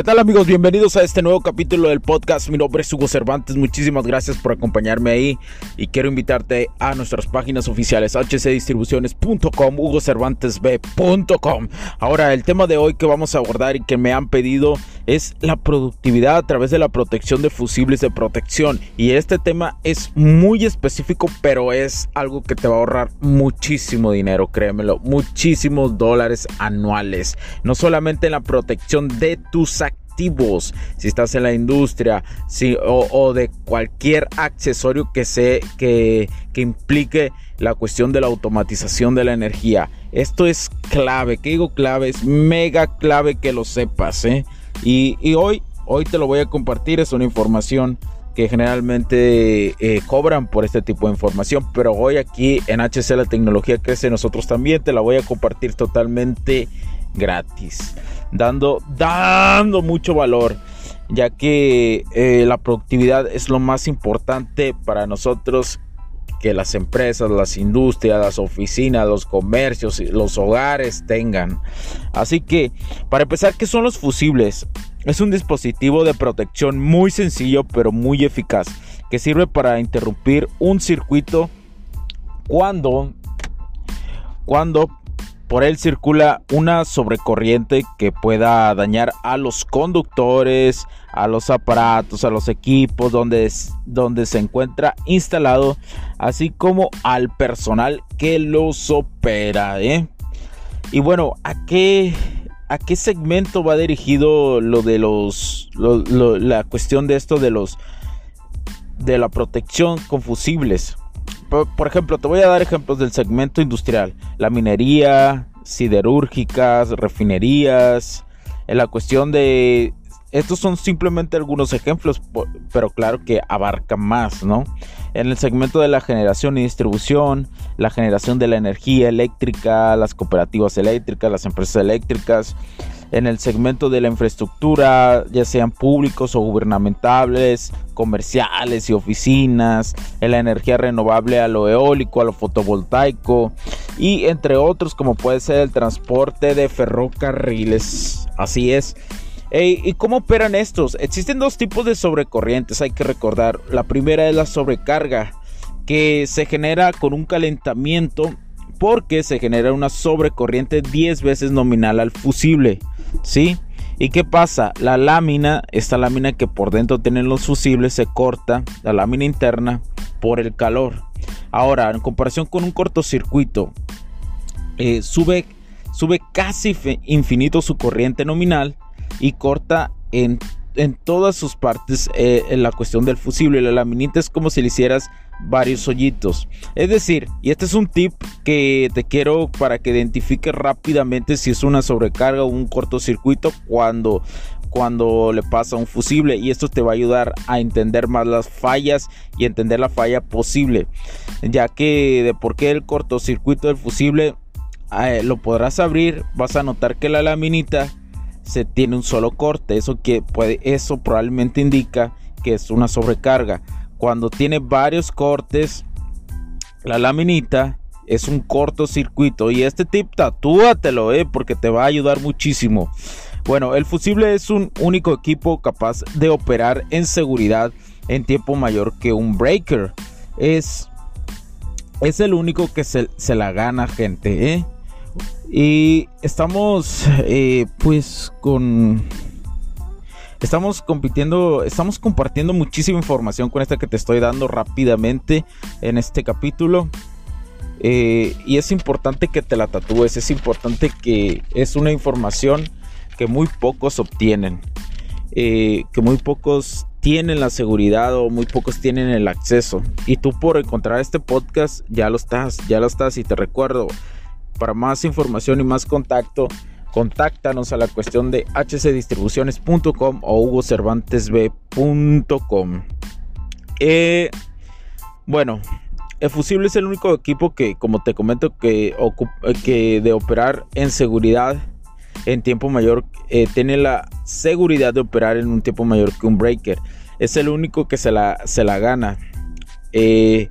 ¿Qué tal amigos? Bienvenidos a este nuevo capítulo del podcast. Mi nombre es Hugo Cervantes. Muchísimas gracias por acompañarme ahí y quiero invitarte a nuestras páginas oficiales hcdistribuciones.com, hugocervantesb.com. Ahora, el tema de hoy que vamos a abordar y que me han pedido es la productividad a través de la protección de fusibles de protección. Y este tema es muy específico, pero es algo que te va a ahorrar muchísimo dinero, créemelo, muchísimos dólares anuales. No solamente en la protección de tus activos, si estás en la industria si, o, de cualquier accesorio que, se, que, que implique la cuestión de la automatización de la energía. Esto es clave, que digo clave, es mega clave que lo sepas. ¿eh? Y, hoy, hoy te lo voy a compartir, es una información que generalmente eh, cobran por este tipo de información, pero hoy aquí en HC la tecnología crece, nosotros también te la voy a compartir totalmente gratis, dando, dando mucho valor, ya que eh, la productividad es lo más importante para nosotros que las empresas, las industrias, las oficinas, los comercios, los hogares tengan. Así que, para empezar, ¿qué son los fusibles? Es un dispositivo de protección muy sencillo pero muy eficaz que sirve para interrumpir un circuito cuando cuando por él circula una sobrecorriente que pueda dañar a los conductores, a los aparatos, a los equipos donde, donde se encuentra instalado, así como al personal que los opera. ¿eh? Y bueno, ¿a qué, ¿a qué segmento va dirigido lo de los, la cuestión de esto de los, de la protección con fusibles? por ejemplo, te voy a dar ejemplos del segmento industrial, la minería, siderúrgicas, refinerías, en la cuestión de... Estos son simplemente algunos ejemplos, pero claro que abarca más, ¿no? En el segmento de la generación y distribución, la generación de la energía eléctrica, las cooperativas eléctricas, las empresas eléctricas, en el segmento de la infraestructura, ya sean públicos o gubernamentales, comerciales y oficinas, en la energía renovable a lo eólico, a lo fotovoltaico y entre otros como puede ser el transporte de ferrocarriles. Así es. ¿Y cómo operan estos? Existen dos tipos de sobrecorrientes, hay que recordar. La primera es la sobrecarga, que se genera con un calentamiento porque se genera una sobrecorriente 10 veces nominal al fusible. ¿Sí? ¿Y qué pasa? La lámina, esta lámina que por dentro tienen los fusibles, se corta, la lámina interna, por el calor. Ahora, en comparación con un cortocircuito, eh, sube, sube casi infinito su corriente nominal y corta en, en todas sus partes eh, en la cuestión del fusible. La laminita es como si le hicieras varios hoyitos. Es decir, y este es un tip que te quiero para que identifiques rápidamente si es una sobrecarga o un cortocircuito cuando cuando le pasa un fusible y esto te va a ayudar a entender más las fallas y entender la falla posible ya que de por qué el cortocircuito del fusible eh, lo podrás abrir vas a notar que la laminita se tiene un solo corte eso que puede eso probablemente indica que es una sobrecarga cuando tiene varios cortes, la laminita es un cortocircuito. Y este tip tatúatelo, eh, porque te va a ayudar muchísimo. Bueno, el fusible es un único equipo capaz de operar en seguridad en tiempo mayor que un breaker. Es, es el único que se, la gana, gente. ¿eh? Y estamos, eh, pues, con Estamos compitiendo, estamos compartiendo muchísima información con esta que te estoy dando rápidamente en este capítulo. Eh, y es importante que te la tatúes, es importante que es una información que muy pocos obtienen, eh, que muy pocos tienen la seguridad o muy pocos tienen el acceso. Y tú por encontrar este podcast ya lo estás, ya lo estás y te recuerdo, para más información y más contacto contáctanos a la cuestión de hcdistribuciones.com o hugocervantesb.com. Eh, bueno, Fusible es el único equipo que, como te comento, que, que de operar en seguridad en tiempo mayor, eh, tiene la seguridad de operar en un tiempo mayor que un breaker. Es el único que se la, se la gana. Eh,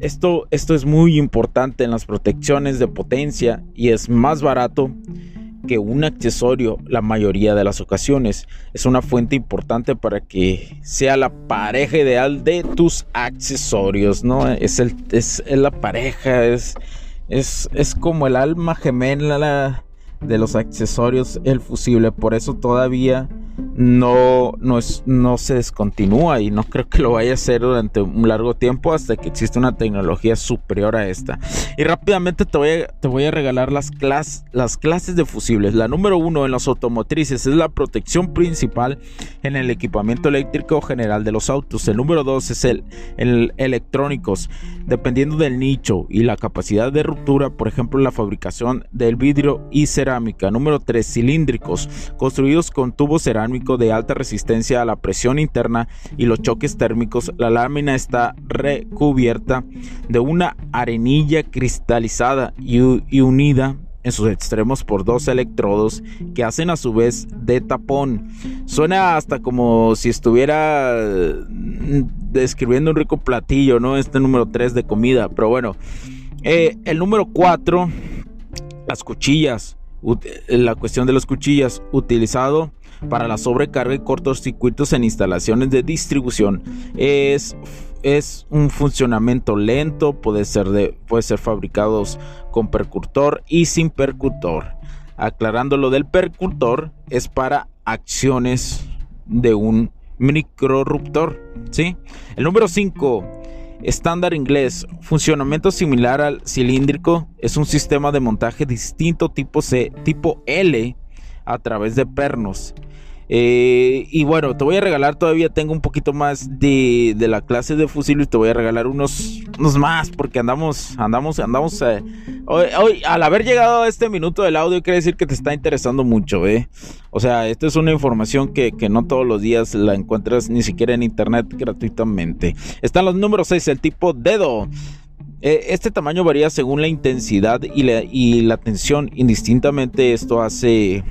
Esto, esto es muy importante en las protecciones de potencia y es más barato que un accesorio la mayoría de las ocasiones. Es una fuente importante para que sea la pareja ideal de tus accesorios, ¿no? Es, el, es, la pareja, es, es, es como el alma gemela de los accesorios, el fusible. Por eso todavía no, no, es, no se descontinúa y no creo que lo vaya a hacer durante un largo tiempo hasta que exista una tecnología superior a esta. Y rápidamente te voy a, te voy a regalar las, las clases de fusibles. La número uno en los automotrices es la protección principal en el equipamiento eléctrico general de los autos. El número dos es el, el electrónicos. Dependiendo del nicho y la capacidad de ruptura, por ejemplo, la fabricación del vidrio y cerámica. Número tres cilíndricos, construidos con tubos cerámicos de alta resistencia a la presión interna y los choques térmicos, la lámina está recubierta de una arenilla cristalizada y, unida en sus extremos por dos electrodos que hacen a su vez de tapón. Suena hasta como si estuviera mm, describiendo un rico platillo, ¿no? Este número 3 de comida, pero bueno. Eh, el número 4, las cuchillas. La cuestión de las cuchillas, utilizado para la sobrecarga y cortocircuitos en instalaciones de distribución. Es, es un funcionamiento lento, puede ser, de, puede ser fabricados con percutor y sin percutor. Aclarando lo del percutor, es para acciones de un microruptor. ¿sí? El número 5. Estándar inglés, funcionamiento similar al cilíndrico, es un sistema de montaje distinto tipo C, tipo L a través de pernos. Eh, y bueno, te voy a regalar, todavía tengo un poquito más de, la clase de fusil y te voy a regalar unos, unos más porque andamos, andamos, andamos. Eh, hoy, al haber llegado a este minuto del audio, quiere decir que te está interesando mucho, ¿eh? O sea, esta es una información que, no todos los días la encuentras ni siquiera en internet gratuitamente. Están los números 6, el tipo dedo. Eh, este tamaño varía según la intensidad y la, y la tensión. Indistintamente, esto hace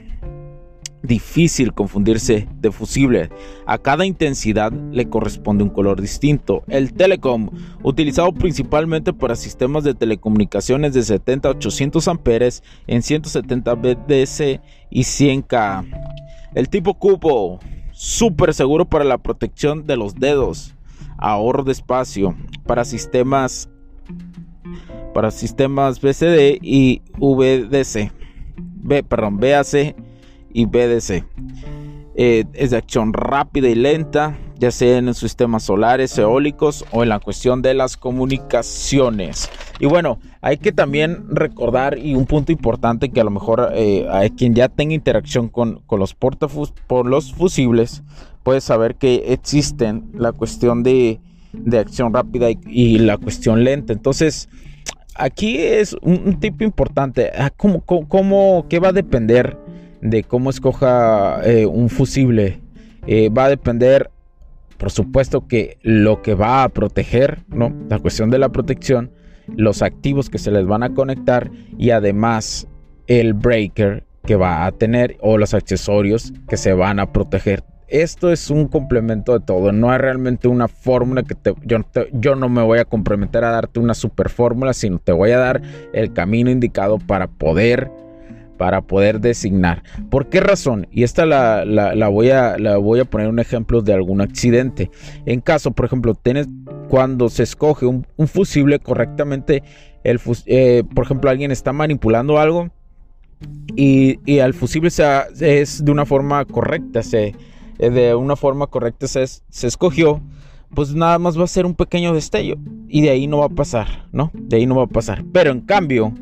difícil confundirse de fusible. A cada intensidad le corresponde un color distinto. El Telecom, utilizado principalmente para sistemas de telecomunicaciones de 70 a 800 amperes en 170 BDC y 100K. El tipo cubo, súper seguro para la protección de los dedos. Ahorro de espacio para sistemas para sistemas BCD y VDC. B, perdón, BAC y BDC. Eh, es de acción rápida y lenta, ya sea en sistemas solares, eólicos o en la cuestión de las comunicaciones. Y bueno, hay que también recordar y un punto importante que a lo mejor eh, hay quien ya tenga interacción con, los portafus por los fusibles puede saber que existen la cuestión de, de acción rápida y, la cuestión lenta. Entonces, aquí es un, tipo importante. Ah, ¿Cómo, cómo, qué va a depender? De cómo escoja eh, un fusible. Eh, va a depender por supuesto que lo que va a proteger, ¿no? La cuestión de la protección, los activos que se les van a conectar y además el breaker que va a tener o los accesorios que se van a proteger. Esto es un complemento de todo, no es realmente una fórmula que te, yo, yo no me voy a comprometer a darte una super fórmula, sino te voy a dar el camino indicado para poder para poder designar. ¿Por qué razón? Y esta la, voy, a, la voy a poner un ejemplo de algún accidente. En caso, por ejemplo, tienes, cuando se escoge un, fusible correctamente, el, eh, por ejemplo, alguien está manipulando algo y, y al fusible es de una forma correcta, se, eh, de una forma correcta se, se escogió pues nada más va a ser un pequeño destello y de ahí no va a pasar, ¿no? De ahí no va a pasar. Pero en cambio,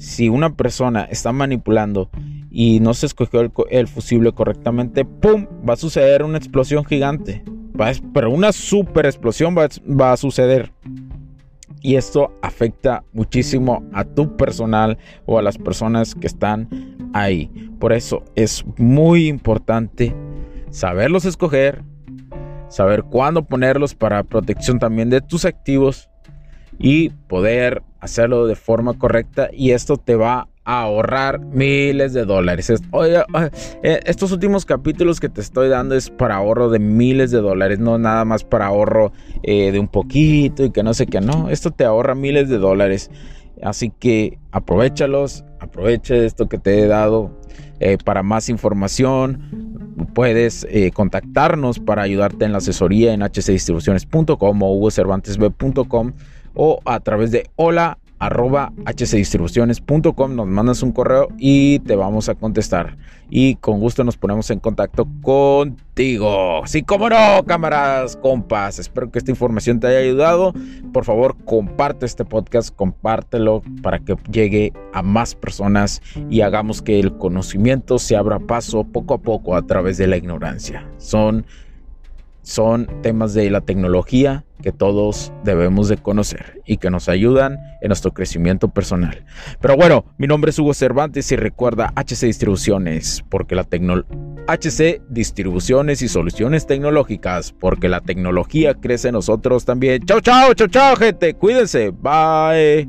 si una persona está manipulando y no se escogió el, fusible correctamente, ¡pum! Va a suceder una explosión gigante. pero una super explosión va, va a suceder. Y esto afecta muchísimo a tu personal o a las personas que están ahí. Por eso es muy importante saberlos escoger, saber cuándo ponerlos para protección también de tus activos y poder hacerlo de forma correcta y esto te va a ahorrar miles de dólares. Oye, eh, estos últimos capítulos que te estoy dando es para ahorro de miles de dólares, no nada más para ahorro eh, de un poquito y que no sé qué, no, esto te ahorra miles de dólares. Así que aprovechalos, aproveche esto que te he dado. Eh, para más información puedes contactarnos para ayudarte en la asesoría en hcdistribuciones.com o hugocervantesb.com o a través de hola arroba hcdistribuciones.com nos mandas un correo y te vamos a contestar. Y con gusto nos ponemos en contacto contigo. Sí como no cámaras compas. Espero que esta información te haya ayudado. Por favor comparte este podcast compártelo para que llegue a más personas y hagamos que el conocimiento se abra paso poco a poco a través de la ignorancia. Son son temas de la tecnología que todos debemos de conocer y que nos ayudan en nuestro crecimiento personal. Pero bueno, mi nombre es Hugo Cervantes y recuerda HC Distribuciones, porque la HC Distribuciones y Soluciones Tecnológicas, porque la tecnología crece en nosotros también. Chao, chao, chao, chao, gente. Cuídense. Bye.